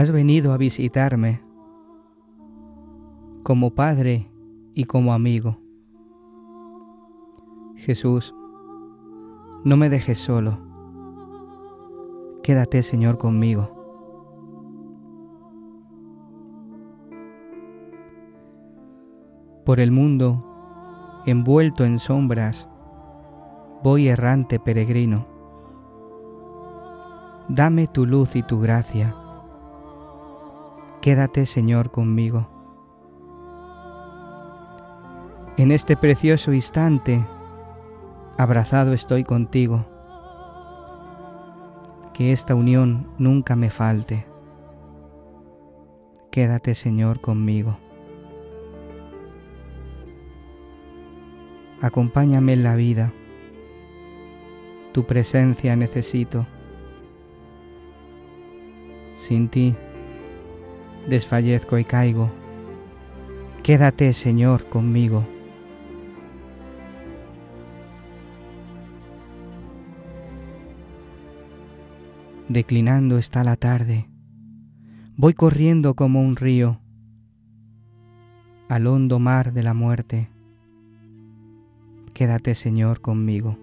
Has venido a visitarme como padre y como amigo. Jesús, no me dejes solo. Quédate, Señor, conmigo. Por el mundo, envuelto en sombras, voy errante peregrino. Dame tu luz y tu gracia. Quédate, Señor, conmigo. En este precioso instante, abrazado estoy contigo. Que esta unión nunca me falte. Quédate, Señor, conmigo. Acompáñame en la vida. Tu presencia necesito. Sin ti desfallezco y caigo. Quédate, Señor, conmigo. Declinando está la tarde. Voy corriendo como un río al hondo mar de la muerte. Quédate, Señor, conmigo.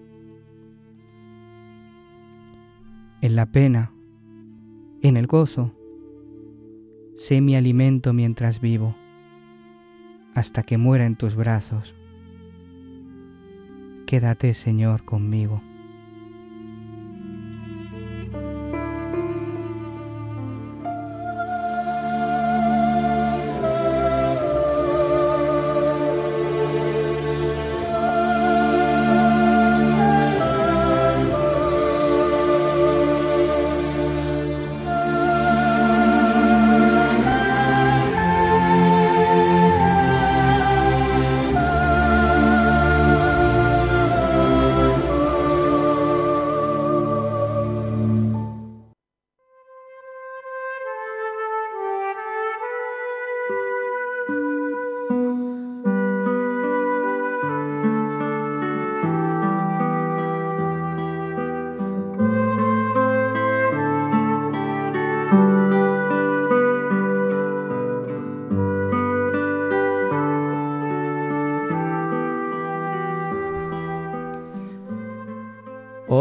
En la pena, en el gozo, sé mi alimento mientras vivo, hasta que muera en tus brazos. Quédate, Señor, conmigo.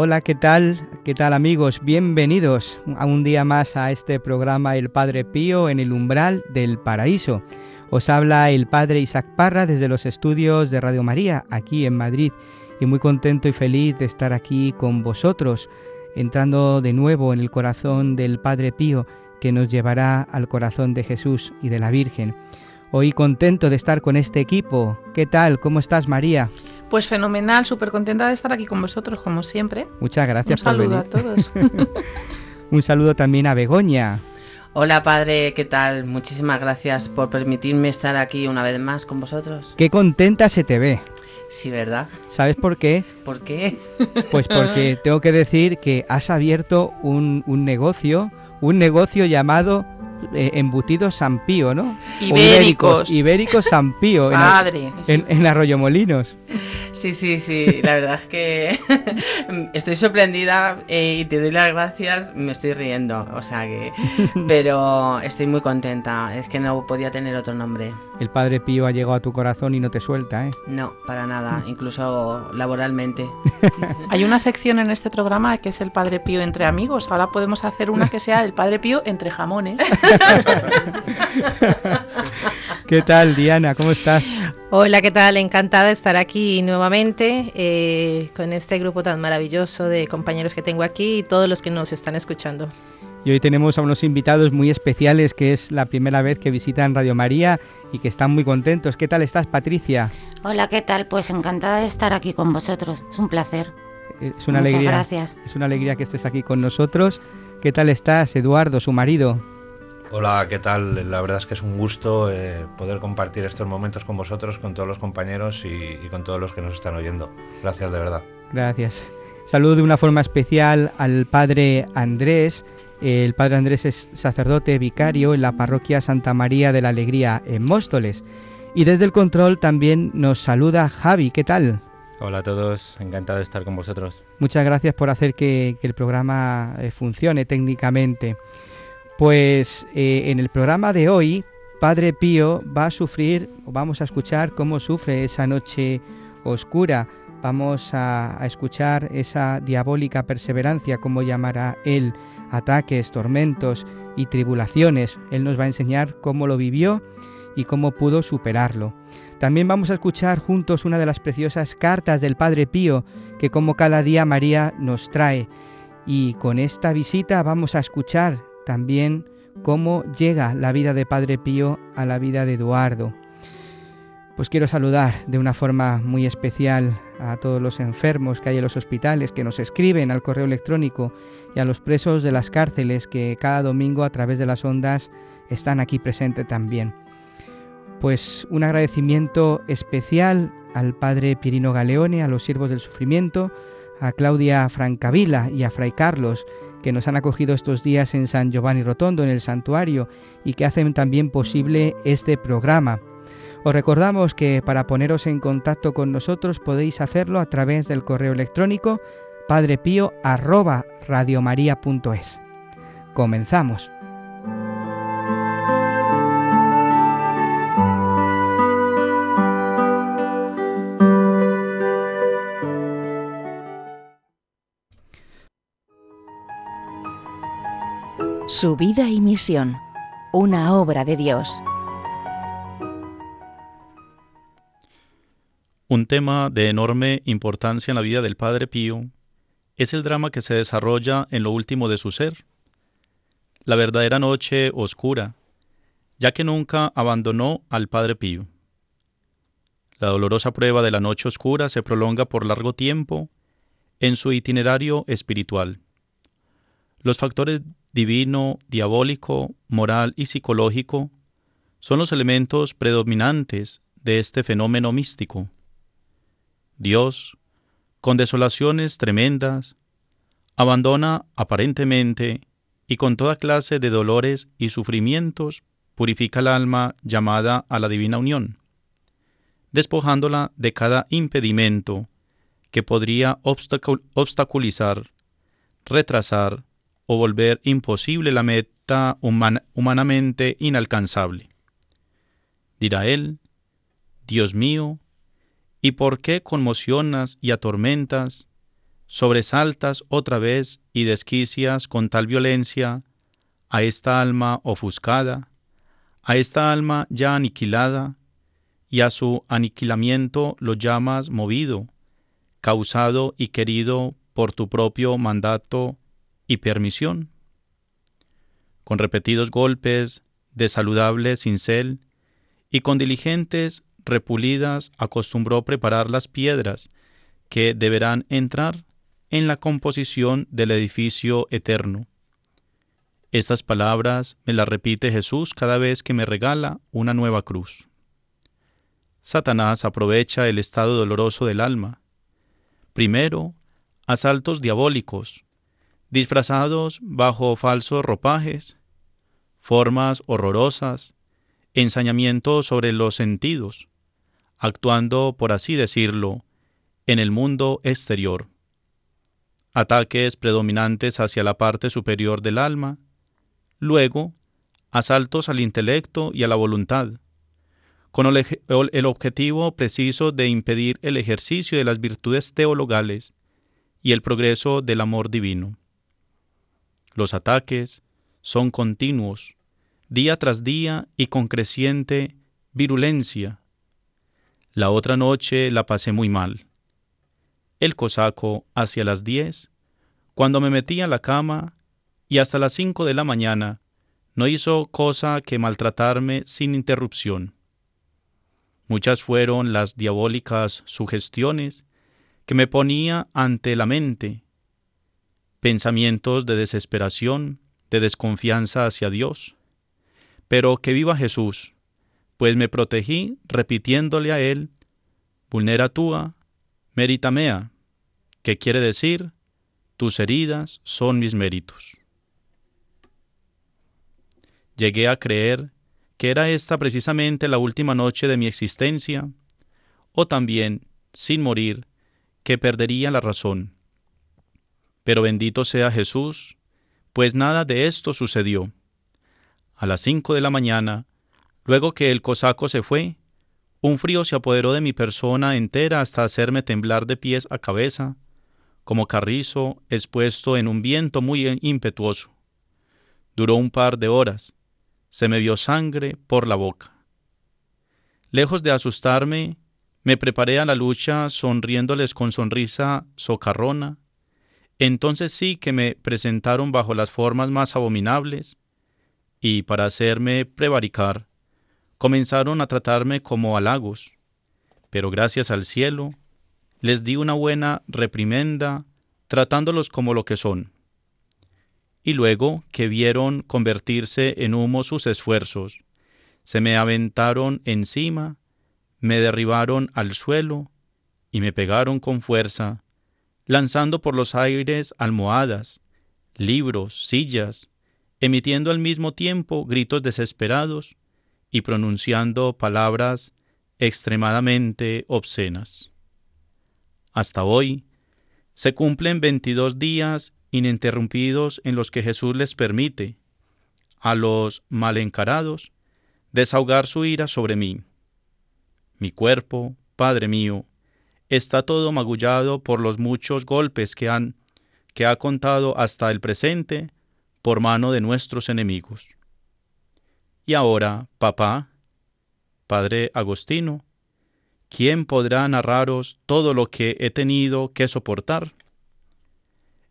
Hola, ¿qué tal? ¿Qué tal amigos? Bienvenidos a un día más a este programa El Padre Pío en el umbral del paraíso. Os habla el Padre Isaac Parra desde los estudios de Radio María, aquí en Madrid, y muy contento y feliz de estar aquí con vosotros, entrando de nuevo en el corazón del Padre Pío, que nos llevará al corazón de Jesús y de la Virgen. Hoy contento de estar con este equipo. ¿Qué tal? ¿Cómo estás, María? Pues fenomenal, súper contenta de estar aquí con vosotros, como siempre. Muchas gracias Un saludo a todos. Un saludo también a Begoña. Hola padre, ¿qué tal? Muchísimas gracias por permitirme estar aquí una vez más con vosotros. Qué contenta se te ve. Sí, ¿verdad? ¿Sabes por qué? ¿Por qué? Pues porque tengo que decir que has abierto un, un negocio, un negocio llamado eh, embutidos San Pío, ¿no? Ibéricos. Ibéricos San Pío en, Padre. en, en Arroyomolinos. Sí, sí, sí, la verdad es que estoy sorprendida eh, y te doy las gracias, me estoy riendo, o sea que... Pero estoy muy contenta, es que no podía tener otro nombre. El Padre Pío ha llegado a tu corazón y no te suelta, ¿eh? No, para nada, incluso laboralmente. Hay una sección en este programa que es el Padre Pío entre amigos. Ahora podemos hacer una que sea el Padre Pío entre jamones. ¿Qué tal, Diana? ¿Cómo estás? Hola, ¿qué tal? Encantada de estar aquí nuevamente eh, con este grupo tan maravilloso de compañeros que tengo aquí y todos los que nos están escuchando. Y hoy tenemos a unos invitados muy especiales que es la primera vez que visitan Radio María y que están muy contentos. ¿Qué tal estás, Patricia? Hola, ¿qué tal? Pues encantada de estar aquí con vosotros. Es un placer. Es una Muchas alegría. gracias. Es una alegría que estés aquí con nosotros. ¿Qué tal estás, Eduardo, su marido? Hola, ¿qué tal? La verdad es que es un gusto eh, poder compartir estos momentos con vosotros, con todos los compañeros y, y con todos los que nos están oyendo. Gracias de verdad. Gracias. Saludo de una forma especial al padre Andrés. El padre Andrés es sacerdote vicario en la parroquia Santa María de la Alegría en Móstoles. Y desde el control también nos saluda Javi. ¿Qué tal? Hola a todos, encantado de estar con vosotros. Muchas gracias por hacer que, que el programa eh, funcione técnicamente. Pues eh, en el programa de hoy, Padre Pío va a sufrir, vamos a escuchar cómo sufre esa noche oscura. Vamos a, a escuchar esa diabólica perseverancia, como llamará él, ataques, tormentos y tribulaciones. Él nos va a enseñar cómo lo vivió y cómo pudo superarlo. También vamos a escuchar juntos una de las preciosas cartas del Padre Pío que como cada día María nos trae. Y con esta visita vamos a escuchar también cómo llega la vida de Padre Pío a la vida de Eduardo. Pues quiero saludar de una forma muy especial a todos los enfermos que hay en los hospitales, que nos escriben al correo electrónico y a los presos de las cárceles que cada domingo a través de las ondas están aquí presentes también. Pues un agradecimiento especial al Padre Pirino Galeone, a los siervos del sufrimiento, a Claudia Francavila y a Fray Carlos, que nos han acogido estos días en San Giovanni Rotondo, en el santuario, y que hacen también posible este programa. Os recordamos que para poneros en contacto con nosotros podéis hacerlo a través del correo electrónico padrepío@radiomaria.es. Comenzamos. Su vida y misión, una obra de Dios. Un tema de enorme importancia en la vida del Padre Pío es el drama que se desarrolla en lo último de su ser, la verdadera noche oscura, ya que nunca abandonó al Padre Pío. La dolorosa prueba de la noche oscura se prolonga por largo tiempo en su itinerario espiritual. Los factores divino, diabólico, moral y psicológico son los elementos predominantes de este fenómeno místico. Dios, con desolaciones tremendas, abandona aparentemente y con toda clase de dolores y sufrimientos purifica el alma llamada a la divina unión, despojándola de cada impedimento que podría obstacul- obstaculizar, retrasar o volver imposible la meta human- humanamente inalcanzable. Dirá él, Dios mío, ¿y por qué conmocionas y atormentas, sobresaltas otra vez y desquicias con tal violencia a esta alma ofuscada, a esta alma ya aniquilada, y a su aniquilamiento lo llamas movido, causado y querido por tu propio mandato y permisión. Con repetidos golpes de saludable cincel y con diligentes repulidas acostumbró preparar las piedras que deberán entrar en la composición del edificio eterno. Estas palabras me las repite Jesús cada vez que me regala una nueva cruz. Satanás aprovecha el estado doloroso del alma. Primero, asaltos diabólicos, disfrazados bajo falsos ropajes, formas horrorosas, ensañamiento sobre los sentidos, actuando, por así decirlo, en el mundo exterior. Ataques predominantes hacia la parte superior del alma, luego asaltos al intelecto y a la voluntad, con el objetivo preciso de impedir el ejercicio de las virtudes teologales y el progreso del amor divino. Los ataques son continuos, día tras día y con creciente virulencia. La otra noche la pasé muy mal. El cosaco hacia las diez, cuando me metí a la cama, y hasta las cinco de la mañana, no hizo cosa que maltratarme sin interrupción. Muchas fueron las diabólicas sugestiones que me ponía ante la mente, pensamientos de desesperación, de desconfianza hacia Dios. Pero que viva Jesús, pues me protegí repitiéndole a Él, vulnera tua, merita mea, que quiere decir, tus heridas son mis méritos. Llegué a creer que era esta precisamente la última noche de mi existencia, o también, sin morir, que perdería la razón. Pero bendito sea Jesús, pues nada de esto sucedió. A las cinco de la mañana, luego que el cosaco se fue, un frío se apoderó de mi persona entera hasta hacerme temblar de pies a cabeza, como carrizo expuesto en un viento muy impetuoso. Duró un par de horas, se me vio sangre por la boca. Lejos de asustarme, me preparé a la lucha sonriéndoles con sonrisa socarrona. Entonces sí que me presentaron bajo las formas más abominables, y para hacerme prevaricar, comenzaron a tratarme como halagos. Pero gracias al cielo, les di una buena reprimenda, tratándolos como lo que son y luego que vieron convertirse en humo sus esfuerzos, se me aventaron encima, me derribaron al suelo y me pegaron con fuerza, lanzando por los aires almohadas, libros, sillas, emitiendo al mismo tiempo gritos desesperados y pronunciando palabras extremadamente obscenas. Hasta hoy se cumplen veintidós días ininterrumpidos en los que Jesús les permite a los mal encarados desahogar su ira sobre mí. Mi cuerpo, Padre mío, está todo magullado por los muchos golpes que han que ha contado hasta el presente por mano de nuestros enemigos. Y ahora, papá, Padre Agostino, ¿quién podrá narraros todo lo que he tenido que soportar?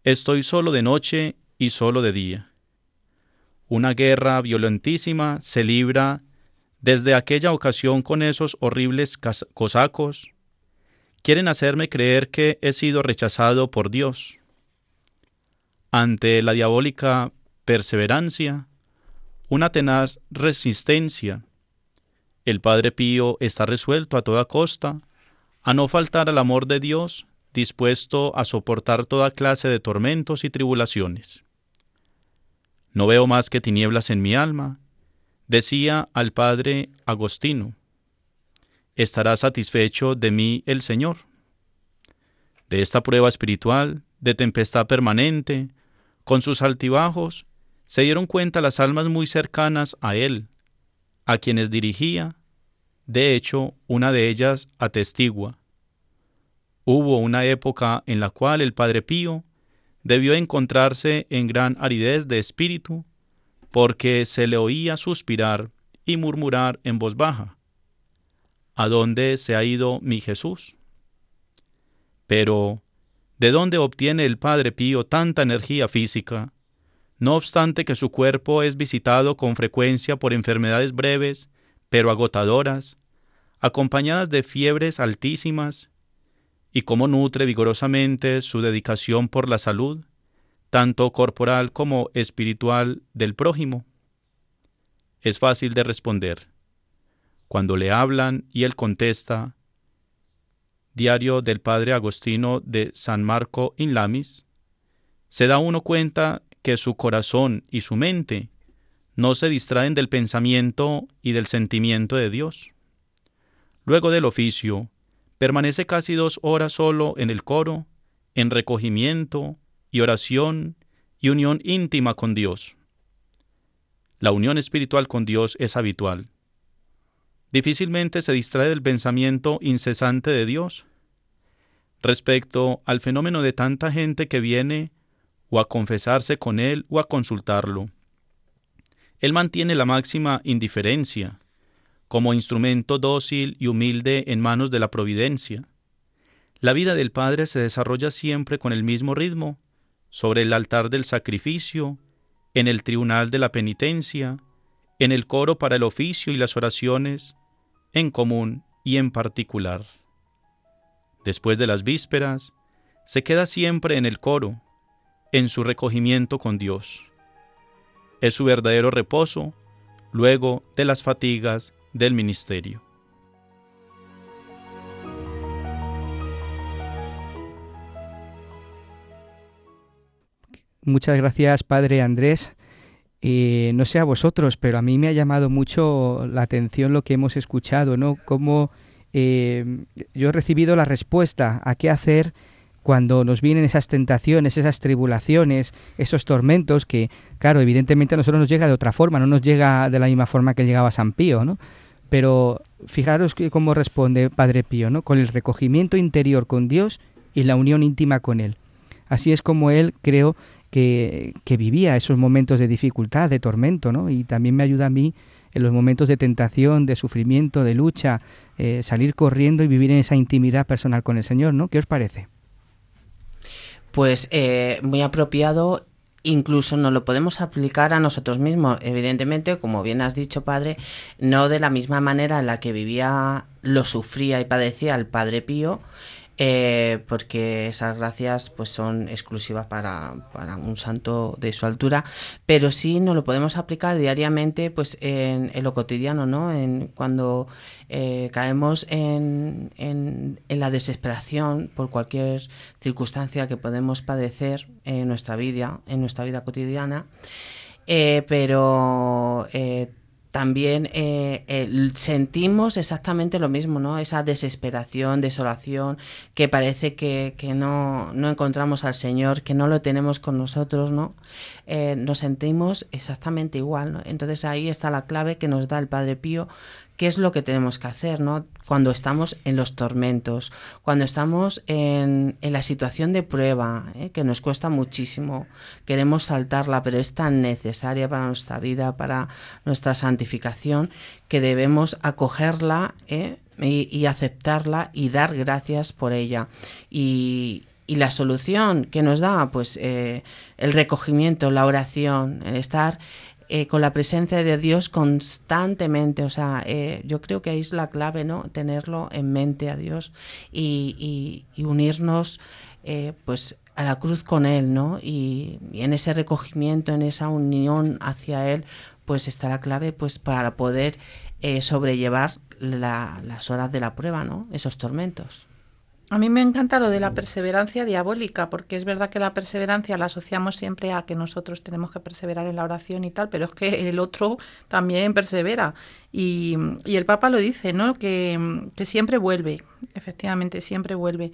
Estoy solo de noche y solo de día. Una guerra violentísima se libra desde aquella ocasión con esos horribles cosacos. Quieren hacerme creer que he sido rechazado por Dios. Ante la diabólica perseverancia, una tenaz resistencia, el Padre Pío está resuelto a toda costa a no faltar al amor de Dios dispuesto a soportar toda clase de tormentos y tribulaciones. No veo más que tinieblas en mi alma, decía al padre Agostino. ¿Estará satisfecho de mí el Señor? De esta prueba espiritual, de tempestad permanente, con sus altibajos, se dieron cuenta las almas muy cercanas a Él, a quienes dirigía. De hecho, una de ellas atestigua. Hubo una época en la cual el Padre Pío debió encontrarse en gran aridez de espíritu, porque se le oía suspirar y murmurar en voz baja, ¿A dónde se ha ido mi Jesús? Pero, ¿de dónde obtiene el Padre Pío tanta energía física, no obstante que su cuerpo es visitado con frecuencia por enfermedades breves, pero agotadoras, acompañadas de fiebres altísimas y cómo nutre vigorosamente su dedicación por la salud, tanto corporal como espiritual del prójimo? Es fácil de responder. Cuando le hablan y él contesta, Diario del Padre Agostino de San Marco in Lamis, se da uno cuenta que su corazón y su mente no se distraen del pensamiento y del sentimiento de Dios. Luego del oficio, permanece casi dos horas solo en el coro, en recogimiento y oración y unión íntima con Dios. La unión espiritual con Dios es habitual. Difícilmente se distrae del pensamiento incesante de Dios. Respecto al fenómeno de tanta gente que viene o a confesarse con Él o a consultarlo, él mantiene la máxima indiferencia, como instrumento dócil y humilde en manos de la providencia. La vida del Padre se desarrolla siempre con el mismo ritmo, sobre el altar del sacrificio, en el tribunal de la penitencia, en el coro para el oficio y las oraciones, en común y en particular. Después de las vísperas, se queda siempre en el coro, en su recogimiento con Dios es su verdadero reposo luego de las fatigas del ministerio. Muchas gracias, Padre Andrés. Eh, no sé a vosotros, pero a mí me ha llamado mucho la atención lo que hemos escuchado, ¿no? Cómo eh, yo he recibido la respuesta a qué hacer cuando nos vienen esas tentaciones, esas tribulaciones, esos tormentos que, claro, evidentemente a nosotros nos llega de otra forma, no nos llega de la misma forma que llegaba San Pío, ¿no? Pero fijaros cómo responde Padre Pío, ¿no? Con el recogimiento interior con Dios y la unión íntima con Él. Así es como él creo que, vivía esos momentos de dificultad, de tormento, ¿no? Y también me ayuda a mí en los momentos de tentación, de sufrimiento, de lucha, eh, salir corriendo y vivir en esa intimidad personal con el Señor, ¿no? ¿Qué os parece? pues eh, muy apropiado incluso no lo podemos aplicar a nosotros mismos. Evidentemente, como bien has dicho, padre, no de la misma manera en la que vivía, lo sufría y padecía el padre Pío, eh, porque esas gracias pues son exclusivas para, un santo de su altura, pero sí nos lo podemos aplicar diariamente pues en, lo cotidiano, ¿no? En, cuando eh, caemos en, en, la desesperación por cualquier circunstancia que podemos padecer en nuestra vida, en nuestra vida cotidiana, eh, pero también eh, sentimos exactamente lo mismo, ¿no? Esa desesperación, desolación, que parece que, no, encontramos al Señor, que no lo tenemos con nosotros, ¿no? Eh, nos sentimos exactamente igual, ¿no? Entonces ahí está la clave que nos da el Padre Pío, qué es lo que tenemos que hacer, ¿no? Cuando estamos en los tormentos, cuando estamos en, la situación de prueba, ¿eh? que nos cuesta muchísimo, queremos saltarla, pero es tan necesaria para nuestra vida, para nuestra santificación, que debemos acogerla ¿eh? y, aceptarla y dar gracias por ella. Y, la solución que nos da, pues eh, el recogimiento, la oración, el estar eh, con la presencia de Dios constantemente. O sea, eh, yo creo que ahí es la clave, ¿no? Tenerlo en mente a Dios y, unirnos, eh, pues, a la cruz con Él, ¿no? Y, en ese recogimiento, en esa unión hacia Él, pues está la clave, pues, para poder sobrellevar las horas de la prueba, ¿no? Esos tormentos. A mí me encanta lo de la perseverancia diabólica, porque es verdad que la perseverancia la asociamos siempre a que nosotros tenemos que perseverar en la oración y tal, pero es que el otro también persevera. Y, el Papa lo dice, ¿no? Que, siempre vuelve, efectivamente, siempre vuelve.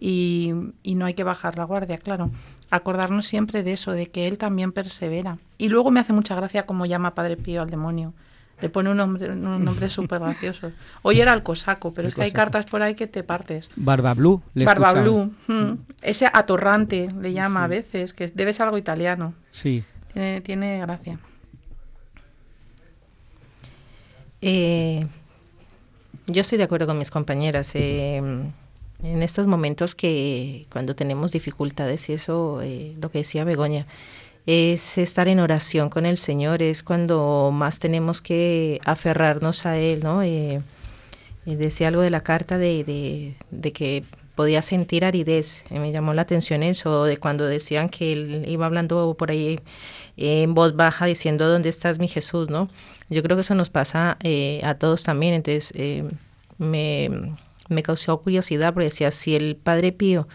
Y, y, no hay que bajar la guardia, claro. Acordarnos siempre de eso, de que él también persevera. Y luego me hace mucha gracia como llama Padre Pío al demonio. Le pone un nombre, un nombre súper gracioso. Hoy era el cosaco, pero es que hay cartas por ahí que te partes. Barba Blue. Barba Blue. Mm. Ese atorrante le llama a veces, que debe ser algo italiano. Sí. Tiene, gracia. Eh, yo estoy de acuerdo con mis compañeras. Eh, en estos momentos que cuando tenemos dificultades y eso, eh, lo que decía Begoña, es estar en oración con el Señor, es cuando más tenemos que aferrarnos a Él, ¿no? Eh, eh, decía algo de la carta de, de, que podía sentir aridez, eh, me llamó la atención eso, de cuando decían que él iba hablando por ahí en voz baja diciendo, ¿dónde estás mi Jesús? ¿no? Yo creo que eso nos pasa a todos también, entonces me, me causó curiosidad porque decía, si el Padre Pío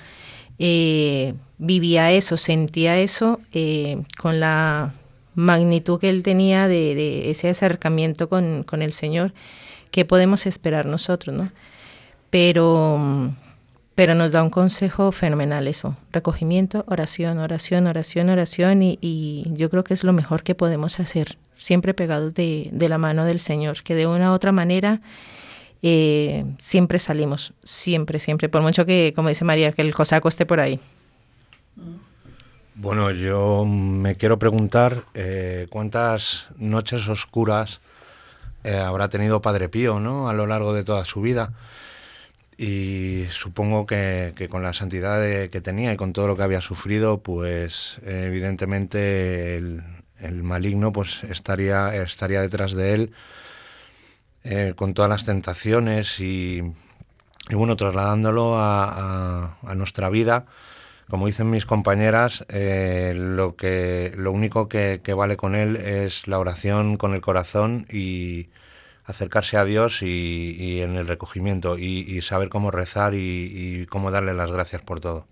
vivía eso, sentía eso eh, con la magnitud que él tenía de, ese acercamiento con, con, el Señor, ¿qué podemos esperar nosotros, no? Pero, pero nos da un consejo fenomenal eso, recogimiento, oración, oración, oración, oración, y, y yo creo que es lo mejor que podemos hacer, siempre pegados de, de la mano del Señor, que de una u otra manera eh, siempre salimos, siempre, siempre, por mucho que, como dice María, que el cosaco esté por ahí. Bueno, yo me quiero preguntar eh, cuántas noches oscuras eh, habrá tenido Padre Pío ¿no? a lo largo de toda su vida. Y supongo que, con la santidad que tenía y con todo lo que había sufrido, pues evidentemente el, el, maligno pues estaría, estaría detrás de él eh, con todas las tentaciones y, bueno, trasladándolo a, nuestra vida. Como dicen mis compañeras, eh, lo, que, lo único que, vale con él es la oración con el corazón y acercarse a Dios y, en el recogimiento y, saber cómo rezar y, cómo darle las gracias por todo.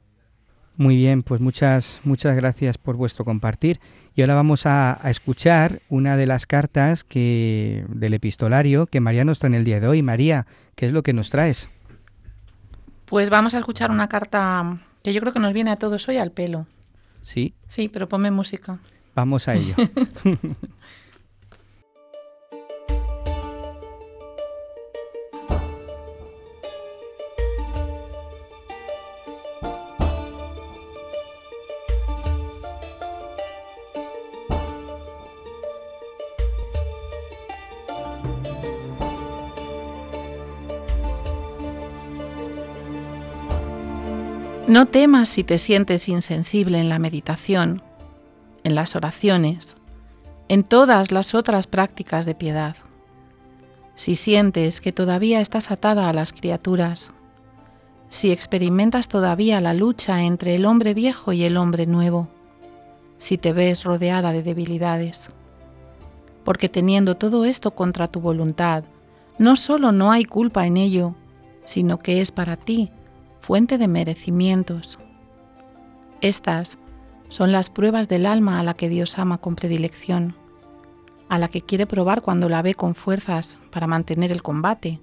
Muy bien, pues muchas, muchas gracias por vuestro compartir. Y ahora vamos a, escuchar una de las cartas que, del epistolario que María nos trae en el día de hoy. María, ¿qué es lo que nos traes? Pues vamos a escuchar una carta que yo creo que nos viene a todos hoy al pelo. Sí. Sí, pero ponme música. Vamos a ello. No temas si te sientes insensible en la meditación, en las oraciones, en todas las otras prácticas de piedad. Si sientes que todavía estás atada a las criaturas, si experimentas todavía la lucha entre el hombre viejo y el hombre nuevo, si te ves rodeada de debilidades. Porque teniendo todo esto contra tu voluntad, no solo no hay culpa en ello, sino que es para ti fuente de merecimientos. Estas son las pruebas del alma a la que Dios ama con predilección, a la que quiere probar cuando la ve con fuerzas para mantener el combate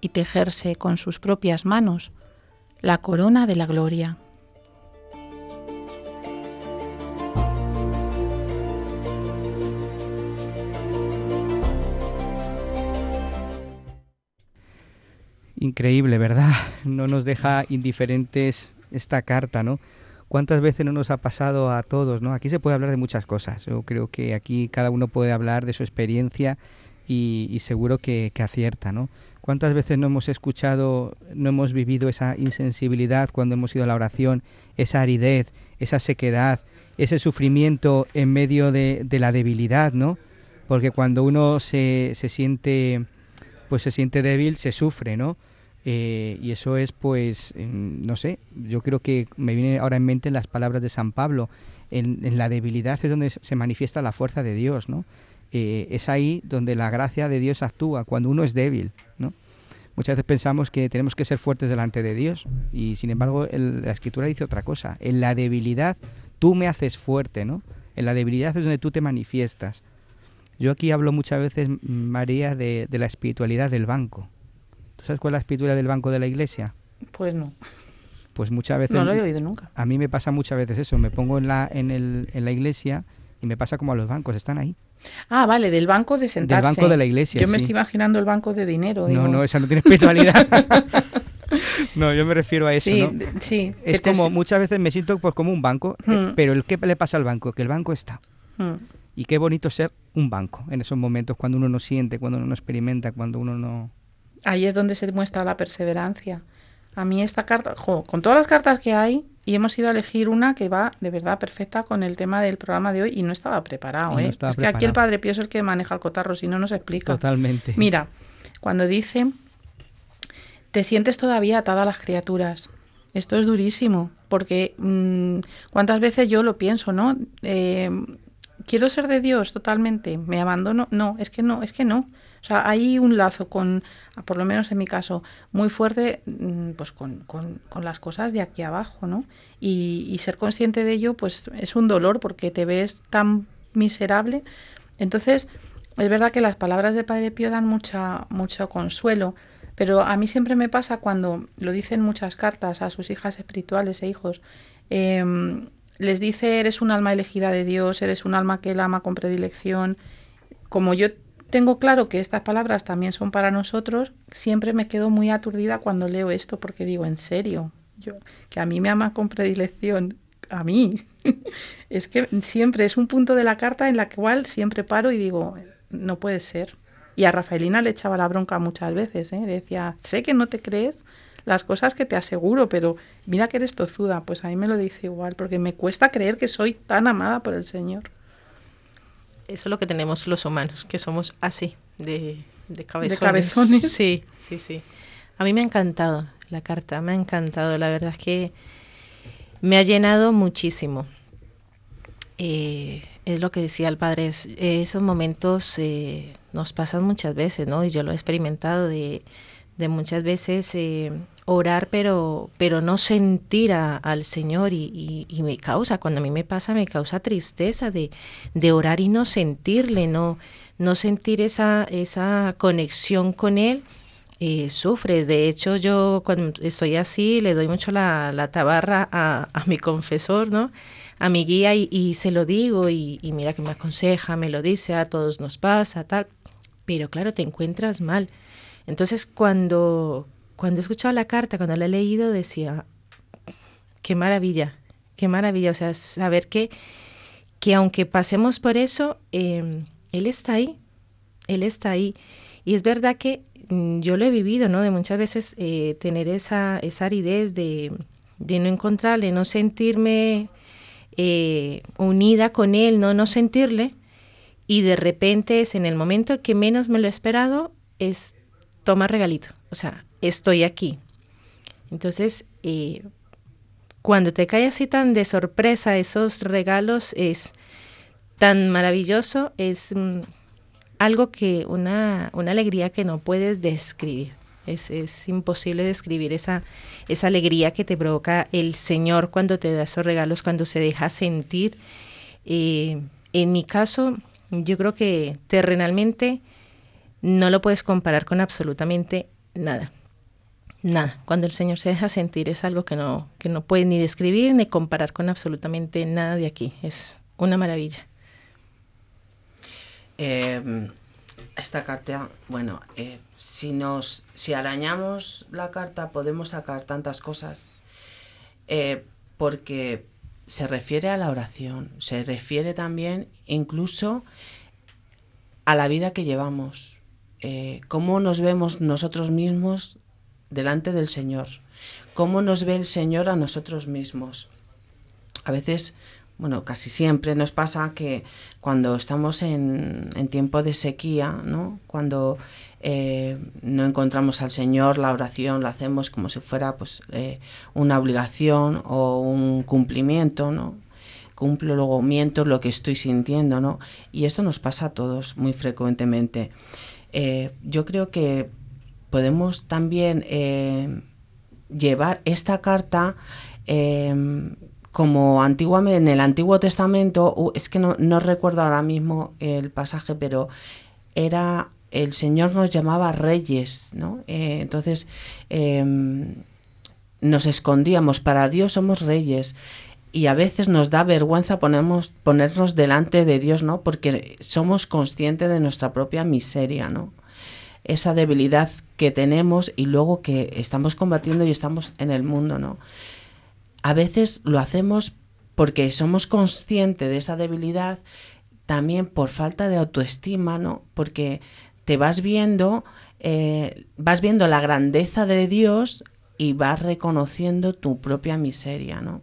y tejerse con sus propias manos la corona de la gloria. Increíble, ¿verdad? No nos deja indiferentes esta carta, ¿no? ¿Cuántas veces no nos ha pasado a todos, ¿no? Aquí se puede hablar de muchas cosas. Yo creo que aquí cada uno puede hablar de su experiencia y, seguro que, acierta, ¿no? ¿Cuántas veces no hemos escuchado, no hemos vivido esa insensibilidad cuando hemos ido a la oración, esa aridez, esa sequedad, ese sufrimiento en medio de, la debilidad, ¿no? Porque cuando uno se, se siente, pues se siente débil, se sufre, ¿no? Eh, y eso es, pues, no sé, yo creo que me viene ahora en mente las palabras de San Pablo, en, la debilidad es donde se manifiesta la fuerza de Dios, ¿no? Eh, es ahí donde la gracia de Dios actúa, cuando uno es débil, ¿no? Muchas veces pensamos que tenemos que ser fuertes delante de Dios y sin embargo la Escritura dice otra cosa, en la debilidad tú me haces fuerte, ¿no? En la debilidad es donde tú te manifiestas. Yo aquí hablo muchas veces, María, de la espiritualidad del banco. ¿Sabes cuál es la escritura del banco de la iglesia? Pues no. Pues muchas veces... No lo he oído nunca. A mí me pasa muchas veces eso, me pongo en la, en, el, en la iglesia y me pasa como a los bancos, están ahí. Ah, vale, del banco de sentarse. Del banco de la iglesia. Yo me estoy imaginando el banco de dinero. No, no, esa no tiene espiritualidad. no, yo me refiero a eso, sí, ¿no? Sí, Es como, muchas veces me siento pues como un banco, eh, hmm. pero el ¿qué le pasa al banco? Que el banco está. Hmm. Y qué bonito ser un banco en esos momentos, cuando uno no siente, cuando uno no experimenta, cuando uno no... Ahí es donde se demuestra la perseverancia. A mí esta carta, con todas las cartas que hay, y hemos ido a elegir una que va de verdad perfecta con el tema del programa de hoy y no estaba preparado. ¿eh? es que aquí el Padre Pío es el que maneja el cotarro, si no nos explica. Totalmente. Mira, cuando dice, te sientes todavía atada a las criaturas. Esto es durísimo, porque mm, cuántas veces yo lo pienso, ¿no? Eh, quiero ser de Dios totalmente, me abandono. No, es que no, es que no. O sea, hay un lazo con, por lo menos en mi caso, muy fuerte mm, pues con, con, con las cosas de aquí abajo, ¿no? Y, ser consciente de ello, pues es un dolor porque te ves tan miserable. Entonces, es verdad que las palabras de Padre Pío dan mucha, mucho consuelo, pero a mí siempre me pasa cuando lo dicen muchas cartas a sus hijas espirituales e hijos, em, les dice, eres un alma elegida de Dios, eres un alma que él ama con predilección. Como yo tengo claro que estas palabras también son para nosotros, siempre me quedo muy aturdida cuando leo esto, porque digo, en serio, yo, que a mí me ama con predilección, a mí. es que siempre es un punto de la carta en la cual siempre paro y digo, no puede ser. Y a Rafaelina le echaba la bronca muchas veces, ¿eh? decía, sé que no te crees las cosas que te aseguro, pero mira que eres tozuda. Pues a mí me lo dice igual, porque me cuesta creer que soy tan amada por el Señor. Eso es lo que tenemos los humanos, que somos así, de, de cabezones. De cabezones. Sí, sí, sí. A mí me ha encantado la carta, me ha encantado. La verdad es que me ha llenado muchísimo. Eh, es lo que decía el padre, esos momentos eh, nos pasan muchas veces, ¿no? Y yo lo he experimentado de, de muchas veces eh, orar, pero, pero no sentir al Señor y, y, me causa, cuando a mí me pasa, me causa tristeza de, de orar y no sentirle, no, no sentir esa, esa conexión con Él. Eh, sufres. De hecho, yo cuando estoy así le doy mucho la, la tabarra a, a, mi confesor, ¿no? A mi guía y, y se lo digo y, y, mira que me aconseja, me lo dice, a todos nos pasa, tal. Pero claro, te encuentras mal. Entonces, cuando, cuando he escuchado la carta, cuando la he leído, decía, qué maravilla, qué maravilla, o sea, saber que, que aunque pasemos por eso, eh, Él está ahí, Él está ahí. Y es verdad que mm, yo lo he vivido, ¿no? De muchas veces eh, tener esa, esa aridez de, de, no encontrarle, no sentirme eh, unida con Él, ¿no? No sentirle. Y de repente es en el momento que menos me lo he esperado, es toma regalito, o sea, estoy aquí. Entonces, eh, cuando te cae así tan de sorpresa esos regalos, es tan maravilloso, es mm, algo que, una, una, alegría que no puedes describir. Es, es, imposible describir esa, esa alegría que te provoca el Señor cuando te da esos regalos, cuando se deja sentir. Eh, en mi caso, yo creo que terrenalmente no lo puedes comparar con absolutamente nada. Nada. Cuando el Señor se deja sentir es algo que no, que no puedes ni describir ni comparar con absolutamente nada de aquí. Es una maravilla. Eh, esta carta, bueno, eh, si nos, si arañamos la carta podemos sacar tantas cosas, eh, porque se refiere a la oración, se refiere también incluso a la vida que llevamos, eh, cómo nos vemos nosotros mismos delante del Señor, cómo nos ve el Señor a nosotros mismos. A veces, bueno, casi siempre nos pasa que cuando estamos en, tiempo de sequía, ¿no? cuando eh, no encontramos al Señor, la oración la hacemos como si fuera pues, eh, una obligación o un cumplimiento, ¿no? cumplo, luego miento lo que estoy sintiendo, ¿no? Y esto nos pasa a todos muy frecuentemente. Eh, yo creo que podemos también eh, llevar esta carta em, como antiguamente en el Antiguo Testamento, es que no, recuerdo ahora mismo el pasaje, pero era el Señor nos llamaba reyes, ¿no? Eh, entonces em, nos escondíamos, para Dios somos reyes y a veces nos da vergüenza ponemos, ponernos delante de Dios, ¿no? Porque somos conscientes de nuestra propia miseria, ¿no? Esa debilidad que tenemos y luego que estamos combatiendo y estamos en el mundo, ¿no? A veces lo hacemos porque somos conscientes de esa debilidad, también por falta de autoestima, ¿no? Porque te vas viendo, eh, vas viendo la grandeza de Dios y vas reconociendo tu propia miseria, ¿no?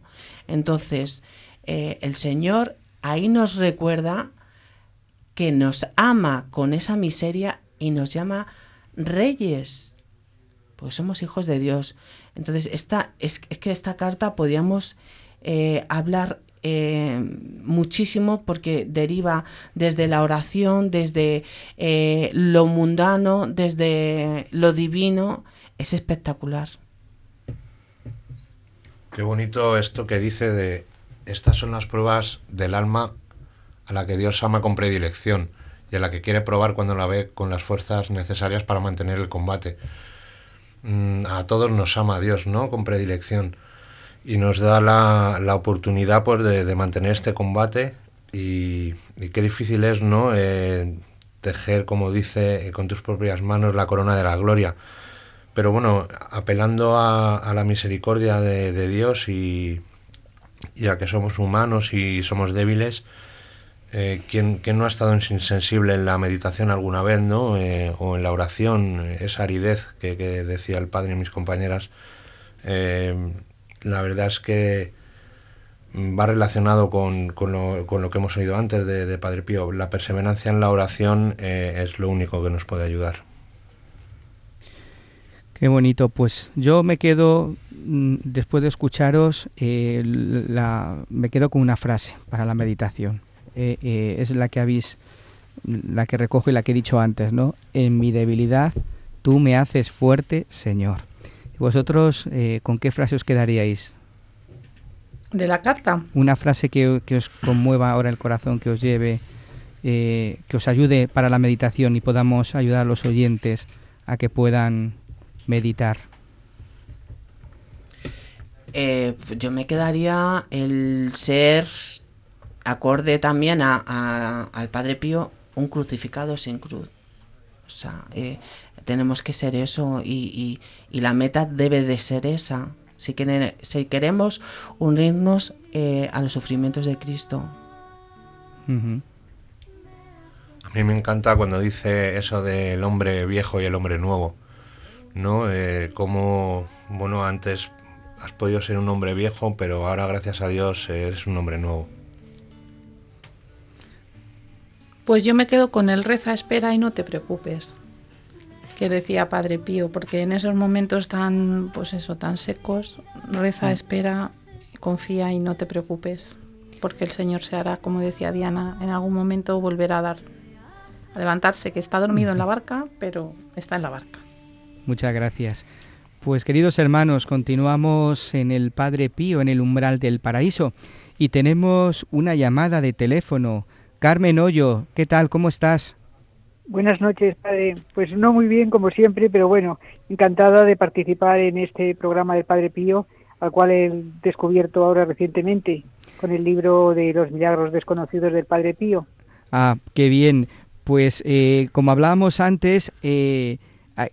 Entonces, eh, el Señor ahí nos recuerda que nos ama con esa miseria y nos llama reyes, pues somos hijos de Dios. Entonces, esta, es, que esta carta podíamos eh, hablar eh, muchísimo porque deriva desde la oración, desde lo mundano, desde lo divino. Es espectacular. Qué bonito esto que dice de estas son las pruebas del alma a la que Dios ama con predilección y a la que quiere probar cuando la ve con las fuerzas necesarias para mantener el combate. Mm, a todos nos ama Dios, ¿no? Con predilección. Y nos da la, la oportunidad pues, de, mantener este combate y, qué difícil es, ¿no? Eh, tejer, como dice, con tus propias manos la corona de la gloria. Pero bueno, apelando a, la misericordia de, Dios y, y, a que somos humanos y somos débiles, eh, ¿quién, no ha estado insensible en la meditación alguna vez, ¿no? Eh, o en la oración, esa aridez que, decía el padre y mis compañeras? Eh, la verdad es que va relacionado con, lo, que hemos oído antes de, de, Padre Pío. La perseverancia en la oración es lo único que nos puede ayudar. Qué bonito. Pues yo me quedo, mm, después de escucharos, me quedo con una frase para la meditación. Eh, eh, es la que habéis, la que recojo y la que he dicho antes, ¿no? En mi debilidad tú me haces fuerte, Señor. ¿Vosotros eh, con qué frase os quedaríais? De la carta. Una frase que, os conmueva ahora el corazón, que os lleve, que os ayude para la meditación y podamos ayudar a los oyentes a que puedan meditar. yo me quedaría el ser acorde también a, al Padre Pío, un crucificado sin cruz. O sea, eh, tenemos que ser eso y, la meta debe de ser esa. Si, si queremos unirnos eh, a los sufrimientos de Cristo. A mí me encanta cuando dice eso del hombre viejo y el hombre nuevo. ¿No? Eh, como, bueno, antes has podido ser un hombre viejo, pero ahora gracias a Dios eres un hombre nuevo. Pues yo me quedo con el reza, espera y no te preocupes, que decía Padre Pío, porque en esos momentos tan, pues eso, tan secos, reza, mm. espera, confía y no te preocupes, porque el Señor se hará, como decía Diana, en algún momento volverá a dar, a levantarse, que está dormido en la barca, pero está en la barca. Muchas gracias. Pues queridos hermanos, continuamos en el Padre Pío, en el umbral del paraíso, y tenemos una llamada de teléfono. Carmen Hoyo, ¿qué tal? ¿Cómo estás? Buenas noches, padre. Pues no muy bien como siempre, pero bueno, encantada de participar en este programa del Padre Pío, al cual he descubierto ahora recientemente con el libro de los milagros desconocidos del Padre Pío. Ah, qué bien. Pues eh, como hablábamos antes, eh,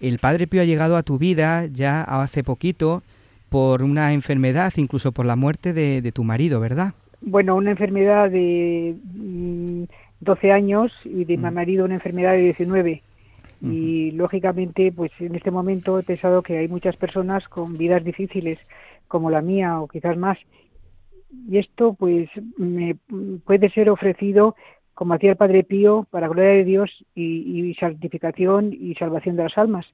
el Padre Pío ha llegado a tu vida ya hace poquito por una enfermedad, incluso por la muerte de tu marido, ¿verdad? bueno, una enfermedad de 12 mm, años y de mi mm. marido una enfermedad de 19. Y lógicamente, pues en este momento he pensado que hay muchas personas con vidas difíciles, como la mía o quizás más. Y esto, pues, me puede ser ofrecido, como hacía el Padre Pío, para gloria de Dios y, y santificación y salvación de las almas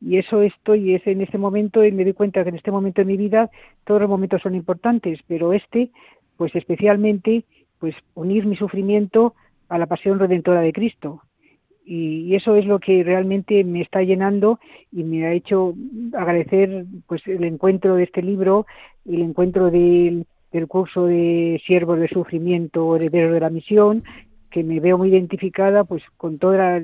y eso estoy es en este momento y me doy cuenta que en este momento de mi vida todos los momentos son importantes pero este pues especialmente pues unir mi sufrimiento a la pasión redentora de Cristo. Y, eso es lo que realmente me está llenando y me ha hecho agradecer pues el encuentro de este libro, el encuentro del, curso de siervos de sufrimiento, herederos de la misión, que me veo muy identificada pues con toda